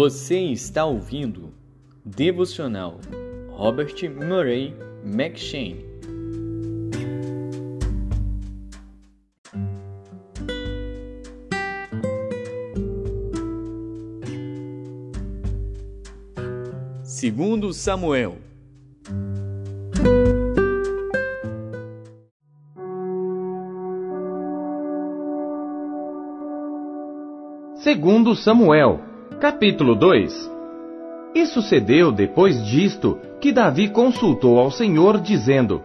Você está ouvindo Devocional Robert Murray McShane. Segundo Samuel Segundo Samuel, capítulo 2 E sucedeu depois disto que Davi consultou ao Senhor, dizendo: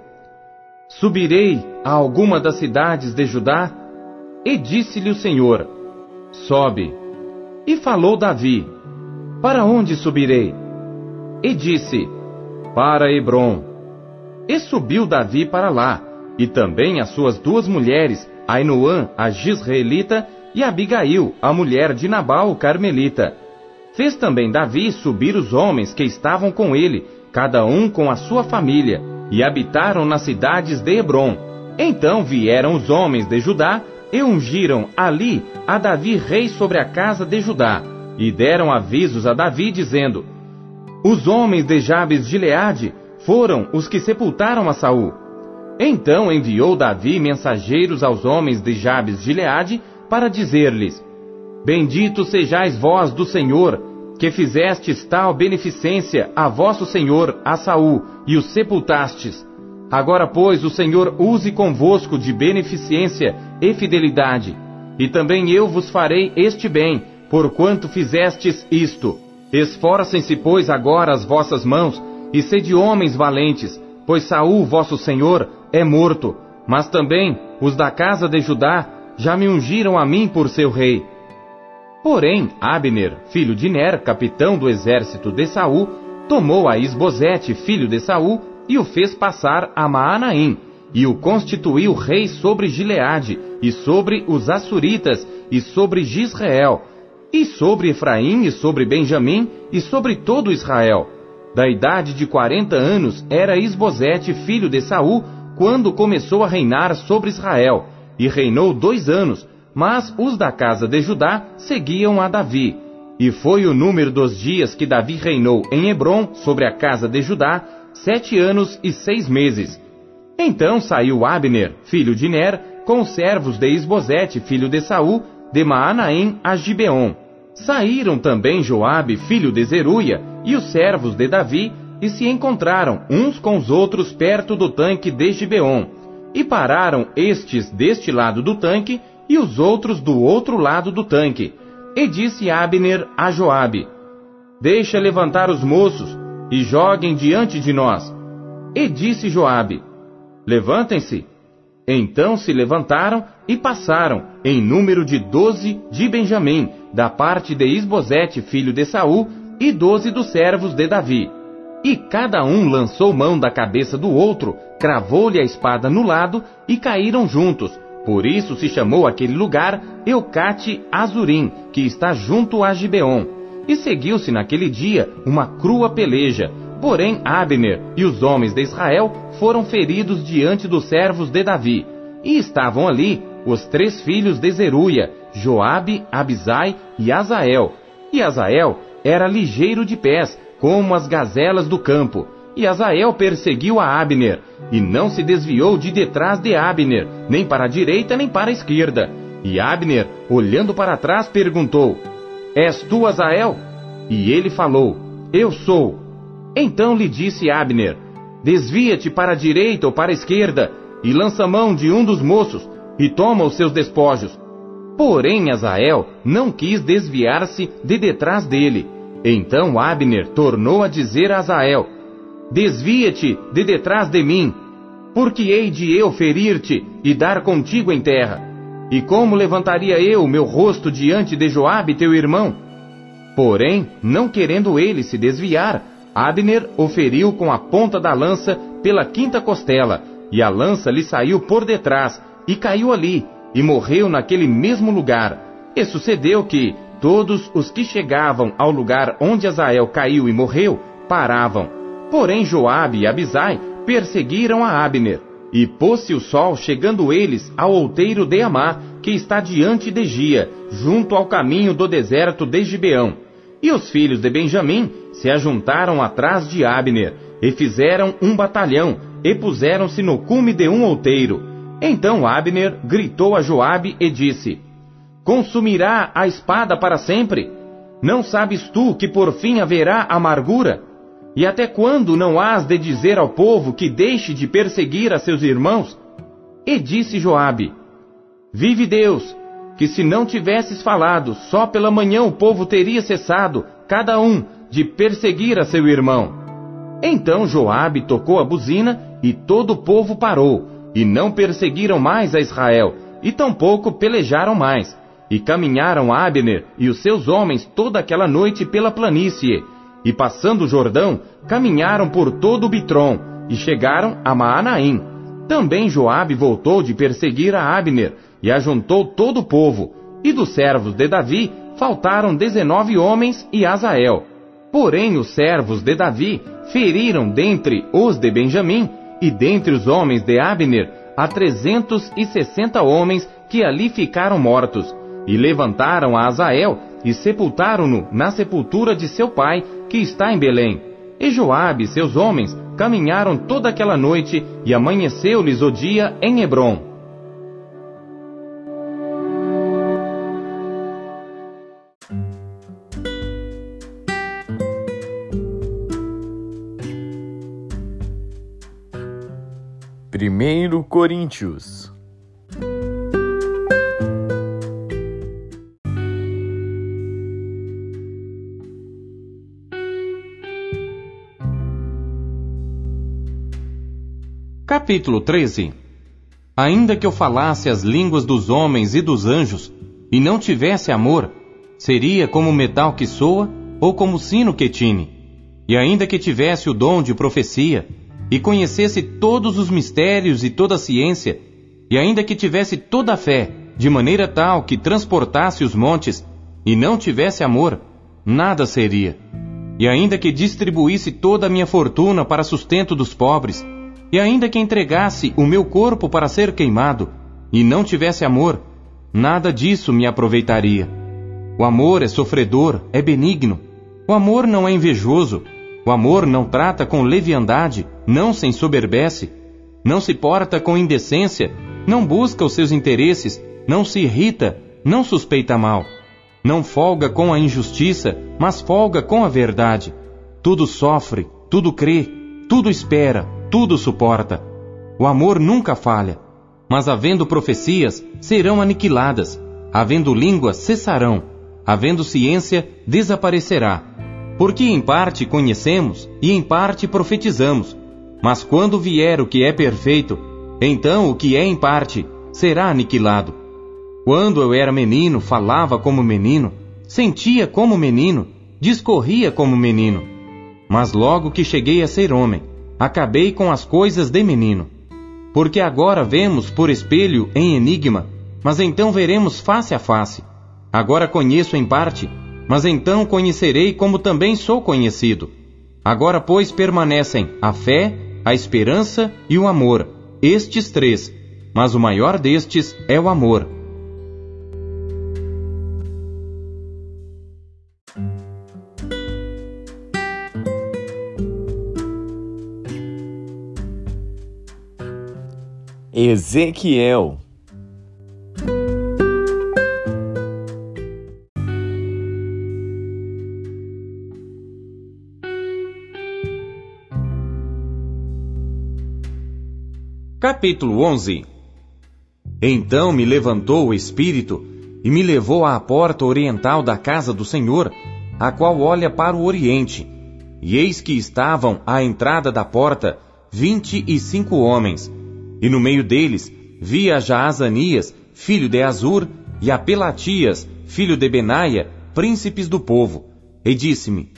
Subirei a alguma das cidades de Judá? E disse-lhe o Senhor: Sobe. E falou Davi: Para onde subirei? E disse: Para Hebron. E subiu Davi para lá, e também as suas duas mulheres, Ainoã, a Gisraelita, e Abigail, a mulher de Nabal, o Carmelita. Fez também Davi subir os homens que estavam com ele, cada um com a sua família, e habitaram nas cidades de Hebron. Então vieram os homens de Judá e ungiram ali a Davi rei sobre a casa de Judá, e deram avisos a Davi, dizendo: Os homens de Jabes de Leade foram os que sepultaram a Saul. Então enviou Davi mensageiros aos homens de Jabes de Leade, para dizer-lhes: Bendito sejais vós do Senhor, que fizestes tal beneficência a vosso senhor, a Saul, e o sepultastes. Agora, pois, o Senhor use convosco de beneficência e fidelidade, e também eu vos farei este bem, porquanto fizestes isto. Esforcem-se, pois, agora as vossas mãos, e sede homens valentes, pois Saul, vosso senhor, é morto, mas também os da casa de Judá já me ungiram a mim por seu rei. Porém, Abner, filho de Ner, capitão do exército de Saul, tomou a Isbosete, filho de Saul, e o fez passar a Maanaim, e o constituiu rei sobre Gileade, e sobre os Assuritas, e sobre Gisrael, e sobre Efraim, e sobre Benjamim, e sobre todo Israel. Da idade de quarenta anos era Isbosete, filho de Saul, quando começou a reinar sobre Israel, e reinou dois anos, mas os da casa de Judá seguiam a Davi. E foi o número dos dias que Davi reinou em Hebron sobre a casa de Judá, sete anos e seis meses. Então saiu Abner, filho de Ner, com os servos de Isbosete, filho de Saul, de Maanaim a Gibeon. Saíram também Joabe, filho de Zeruia, e os servos de Davi, e se encontraram uns com os outros perto do tanque de Gibeon. E pararam estes deste lado do tanque e os outros do outro lado do tanque. E disse Abner a Joabe: Deixa levantar os moços e joguem diante de nós. E disse Joabe: Levantem-se. Então se levantaram e passaram, em número de doze de Benjamim, da parte de Isbosete, filho de Saul, e doze dos servos de Davi. E cada um lançou mão da cabeça do outro, cravou-lhe a espada no lado e caíram juntos. Por isso se chamou aquele lugar Eucate Azurim, que está junto a Gibeon. E seguiu-se naquele dia uma crua peleja. Porém Abner e os homens de Israel foram feridos diante dos servos de Davi. E estavam ali os três filhos de Zeruia, Joabe, Abisai e Azael. E Azael era ligeiro de pés, como as gazelas do campo. E Azael perseguiu a Abner, e não se desviou de detrás de Abner, nem para a direita nem para a esquerda. E Abner, olhando para trás, perguntou: És tu Azael? E ele falou: Eu sou. Então lhe disse Abner: Desvia-te para a direita ou para a esquerda, e lança mão de um dos moços, e toma os seus despojos. Porém Azael não quis desviar-se de detrás dele, então Abner tornou a dizer a Azael: Desvia-te de detrás de mim, porque hei de eu ferir-te e dar contigo em terra. E como levantaria eu meu rosto diante de Joabe teu irmão? Porém, não querendo ele se desviar, Abner o feriu com a ponta da lança pela quinta costela, e a lança lhe saiu por detrás, e caiu ali, e morreu naquele mesmo lugar. E sucedeu que, Todos os que chegavam ao lugar onde Azael caiu e morreu, paravam. Porém Joabe e Abisai perseguiram a Abner. E pôs-se o sol chegando eles ao outeiro de Amá, que está diante de Gia, junto ao caminho do deserto de Gibeão. E os filhos de Benjamim se ajuntaram atrás de Abner, e fizeram um batalhão, e puseram-se no cume de um outeiro. Então Abner gritou a Joabe e disse: Consumirá a espada para sempre? Não sabes tu que por fim haverá amargura? E até quando não hás de dizer ao povo que deixe de perseguir a seus irmãos? E disse Joabe: Vive Deus, que se não tivesses falado, só pela manhã o povo teria cessado, cada um, de perseguir a seu irmão. Então Joabe tocou a buzina e todo o povo parou, e não perseguiram mais a Israel, e tampouco pelejaram mais. E caminharam Abner e os seus homens toda aquela noite pela planície, e passando o Jordão, caminharam por todo o Bitron, e chegaram a Maanaim. Também Joabe voltou de perseguir a Abner, e ajuntou todo o povo, e dos servos de Davi faltaram dezenove homens e Azael. Porém os servos de Davi feriram dentre os de Benjamim e dentre os homens de Abner a trezentos e sessenta homens que ali ficaram mortos, e levantaram a Azael e sepultaram-no na sepultura de seu pai, que está em Belém. E Joabe e seus homens caminharam toda aquela noite e amanheceu-lhes o dia em Hebron. Primeiro Coríntios Capítulo 13 Ainda que eu falasse as línguas dos homens e dos anjos, e não tivesse amor, seria como metal que soa ou como sino que tine. E ainda que tivesse o dom de profecia, e conhecesse todos os mistérios e toda a ciência, e ainda que tivesse toda a fé, de maneira tal que transportasse os montes, e não tivesse amor, nada seria. E ainda que distribuísse toda a minha fortuna para sustento dos pobres, e ainda que entregasse o meu corpo para ser queimado, e não tivesse amor, nada disso me aproveitaria. O amor é sofredor, é benigno. O amor não é invejoso, o amor não trata com leviandade, não se ensoberbece, não se porta com indecência, não busca os seus interesses, não se irrita, não suspeita mal. Não folga com a injustiça, mas folga com a verdade. Tudo sofre, tudo crê, tudo espera, tudo suporta. O amor nunca falha. Mas havendo profecias, serão aniquiladas. Havendo línguas, cessarão. Havendo ciência, desaparecerá porque em parte conhecemos e em parte profetizamos. Mas quando vier o que é perfeito, então o que é em parte será aniquilado. Quando eu era menino, falava como menino, sentia como menino, discorria como menino. Mas logo que cheguei a ser homem, acabei com as coisas de menino. Porque agora vemos por espelho em enigma, mas então veremos face a face. Agora conheço em parte, mas então conhecerei como também sou conhecido. Agora, pois, permanecem a fé, a esperança e o amor, estes três, mas o maior destes é o amor. Ezequiel Capítulo 11 Então me levantou o Espírito e me levou à porta oriental da casa do Senhor, a qual olha para o oriente. E eis que estavam à entrada da porta vinte e cinco homens, e no meio deles via já Azanias, filho de Azur, e a Pelatias, filho de Benaia, príncipes do povo. E disse-me: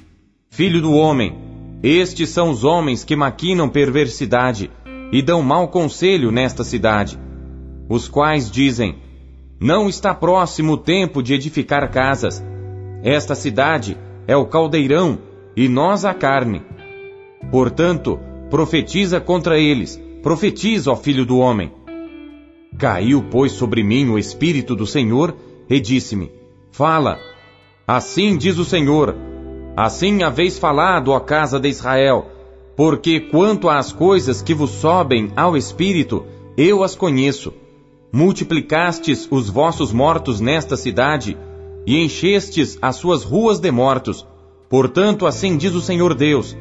Filho do homem, estes são os homens que maquinam perversidade e dão mau conselho nesta cidade, os quais dizem: Não está próximo o tempo de edificar casas. Esta cidade é o caldeirão e nós a carne. Portanto, profetiza contra eles, profetiza, ó filho do homem. Caiu, pois, sobre mim o Espírito do Senhor e disse-me: Fala. Assim diz o Senhor: Assim haveis falado, ó casa de Israel, porque quanto às coisas que vos sobem ao espírito, eu as conheço. Multiplicastes os vossos mortos nesta cidade, e enchestes as suas ruas de mortos. Portanto, assim diz o Senhor Deus: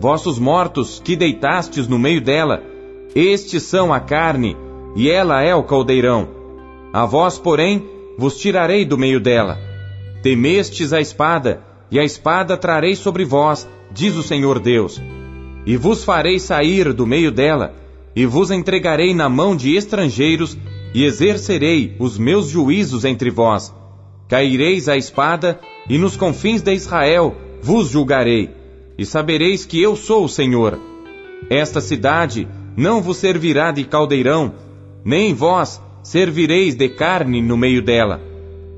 Vossos mortos que deitastes no meio dela, estes são a carne, e ela é o caldeirão. A vós, porém, vos tirarei do meio dela. Temestes a espada, e a espada trarei sobre vós, diz o Senhor Deus. E vos farei sair do meio dela, e vos entregarei na mão de estrangeiros, e exercerei os meus juízos entre vós. Caireis à espada, e nos confins de Israel vos julgarei, e sabereis que eu sou o Senhor. Esta cidade não vos servirá de caldeirão, nem vós servireis de carne no meio dela.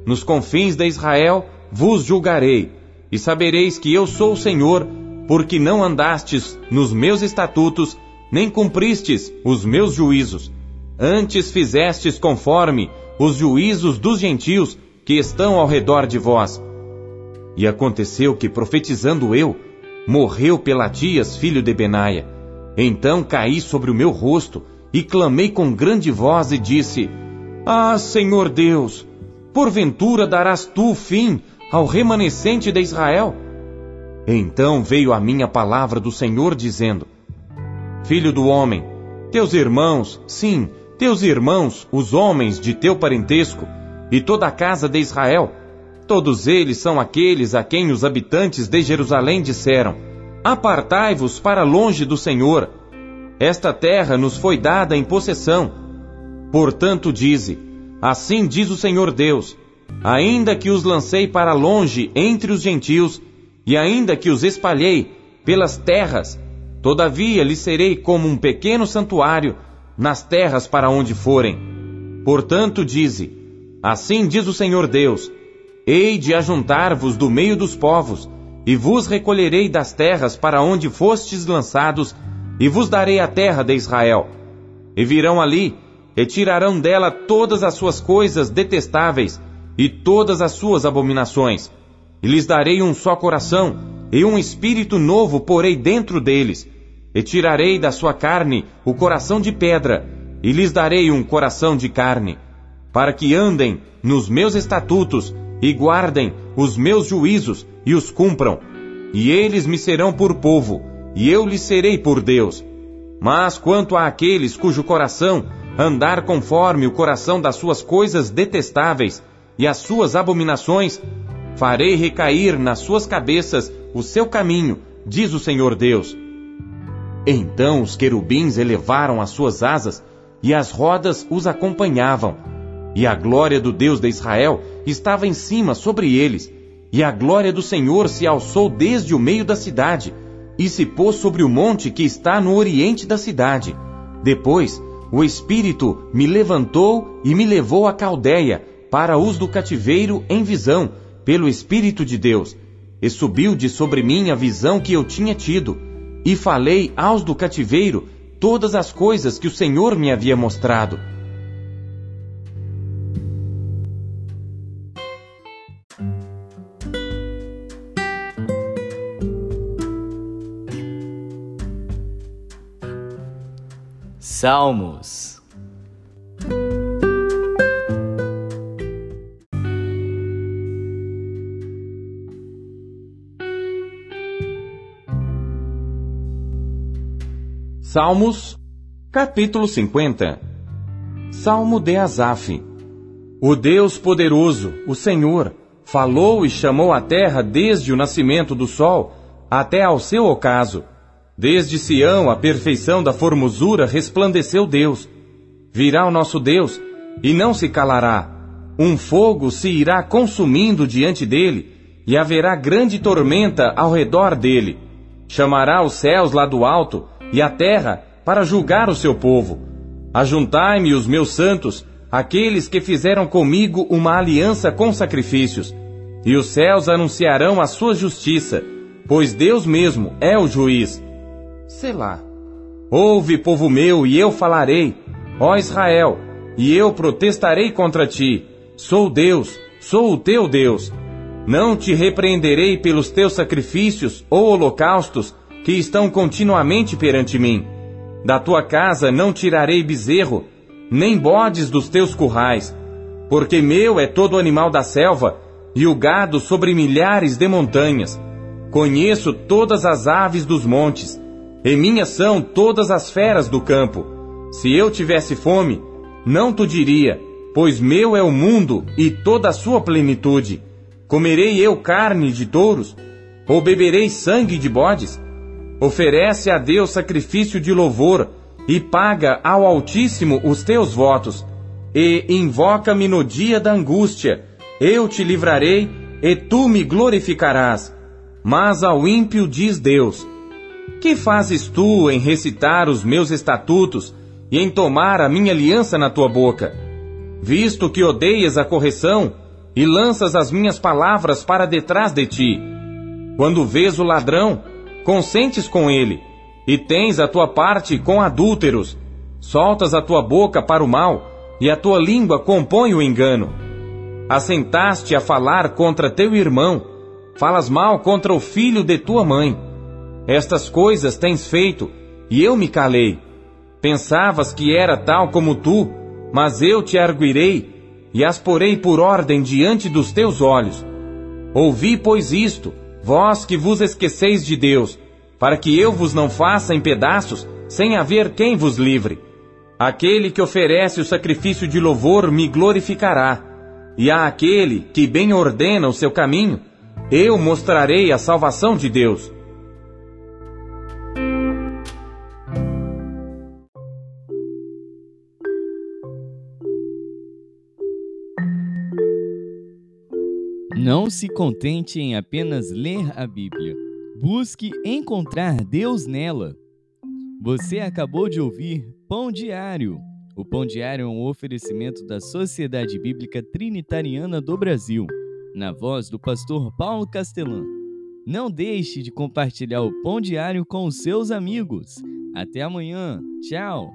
Nos confins de Israel vos julgarei, e sabereis que eu sou o Senhor, porque não andastes nos meus estatutos, nem cumpristes os meus juízos. Antes fizestes conforme os juízos dos gentios que estão ao redor de vós. E aconteceu que, profetizando eu, morreu Pelatias, filho de Benaia. Então caí sobre o meu rosto e clamei com grande voz e disse: Ah, Senhor Deus, porventura darás tu fim ao remanescente de Israel? Então veio a minha palavra do Senhor dizendo: Filho do homem, teus irmãos, sim, teus irmãos, os homens de teu parentesco, e toda a casa de Israel, todos eles são aqueles a quem os habitantes de Jerusalém disseram: Apartai-vos para longe do Senhor. Esta terra nos foi dada em possessão. Portanto, dize: Assim diz o Senhor Deus: Ainda que os lancei para longe entre os gentios, e ainda que os espalhei pelas terras, todavia lhes serei como um pequeno santuário nas terras para onde forem. Portanto, dize: Assim diz o Senhor Deus: Hei de ajuntar-vos do meio dos povos, e vos recolherei das terras para onde fostes lançados, e vos darei a terra de Israel. E virão ali, e tirarão dela todas as suas coisas detestáveis, e todas as suas abominações. E lhes darei um só coração, e um espírito novo porei dentro deles. E tirarei da sua carne o coração de pedra, e lhes darei um coração de carne para que andem nos meus estatutos e guardem os meus juízos e os cumpram. E eles me serão por povo, e eu lhes serei por Deus. Mas quanto àqueles cujo coração andar conforme o coração das suas coisas detestáveis e as suas abominações, farei recair nas suas cabeças o seu caminho, diz o Senhor Deus. Então os querubins elevaram as suas asas e as rodas os acompanhavam e a glória do Deus de Israel estava em cima sobre eles, e a glória do Senhor se alçou desde o meio da cidade, e se pôs sobre o monte que está no oriente da cidade. Depois, o Espírito me levantou e me levou à Caldeia, para os do cativeiro em visão, pelo Espírito de Deus. E subiu de sobre mim a visão que eu tinha tido, e falei aos do cativeiro todas as coisas que o Senhor me havia mostrado. Salmos. Salmos, capítulo 50 Salmo de Asaf. O Deus poderoso, o Senhor, falou e chamou a terra desde o nascimento do sol até ao seu ocaso Desde Sião, a perfeição da formosura, resplandeceu Deus. Virá o nosso Deus, e não se calará. Um fogo se irá consumindo diante dele, e haverá grande tormenta ao redor dele. Chamará os céus lá do alto, e a terra, para julgar o seu povo. Ajuntai-me os meus santos, aqueles que fizeram comigo uma aliança com sacrifícios. E os céus anunciarão a sua justiça, pois Deus mesmo é o juiz. Selá. Ouve, povo meu, e eu falarei, ó Israel, e eu protestarei contra ti. Sou Deus, sou o teu Deus. Não te repreenderei pelos teus sacrifícios ou holocaustos que estão continuamente perante mim. Da tua casa não tirarei bezerro, nem bodes dos teus currais, porque meu é todo animal da selva e o gado sobre milhares de montanhas. Conheço todas as aves dos montes, e minhas são todas as feras do campo. Se eu tivesse fome, não tu diria, pois meu é o mundo e toda a sua plenitude. Comerei eu carne de touros? Ou beberei sangue de bodes? Oferece a Deus sacrifício de louvor e paga ao Altíssimo os teus votos. E invoca-me no dia da angústia. Eu te livrarei e tu me glorificarás. Mas ao ímpio diz Deus: Que fazes tu em recitar os meus estatutos e em tomar a minha aliança na tua boca? Visto que odeias a correção, e lanças as minhas palavras para detrás de ti. Quando vês o ladrão, consentes com ele, e tens a tua parte com adúlteros, soltas a tua boca para o mal, e a tua língua compõe o engano. Assentaste a falar contra teu irmão, falas mal contra o filho de tua mãe. Estas coisas tens feito, e eu me calei. Pensavas que era tal como tu, mas eu te arguirei e as porei por ordem diante dos teus olhos. Ouvi, pois, isto, vós que vos esqueceis de Deus, para que eu vos não faça em pedaços, sem haver quem vos livre. Aquele que oferece o sacrifício de louvor me glorificará, e a aquele que bem ordena o seu caminho, eu mostrarei a salvação de Deus. Não se contente em apenas ler a Bíblia. Busque encontrar Deus nela. Você acabou de ouvir Pão Diário. O Pão Diário é um oferecimento da Sociedade Bíblica Trinitariana do Brasil, na voz do pastor Paulo Castelã. Não deixe de compartilhar o Pão Diário com os seus amigos. Até amanhã. Tchau.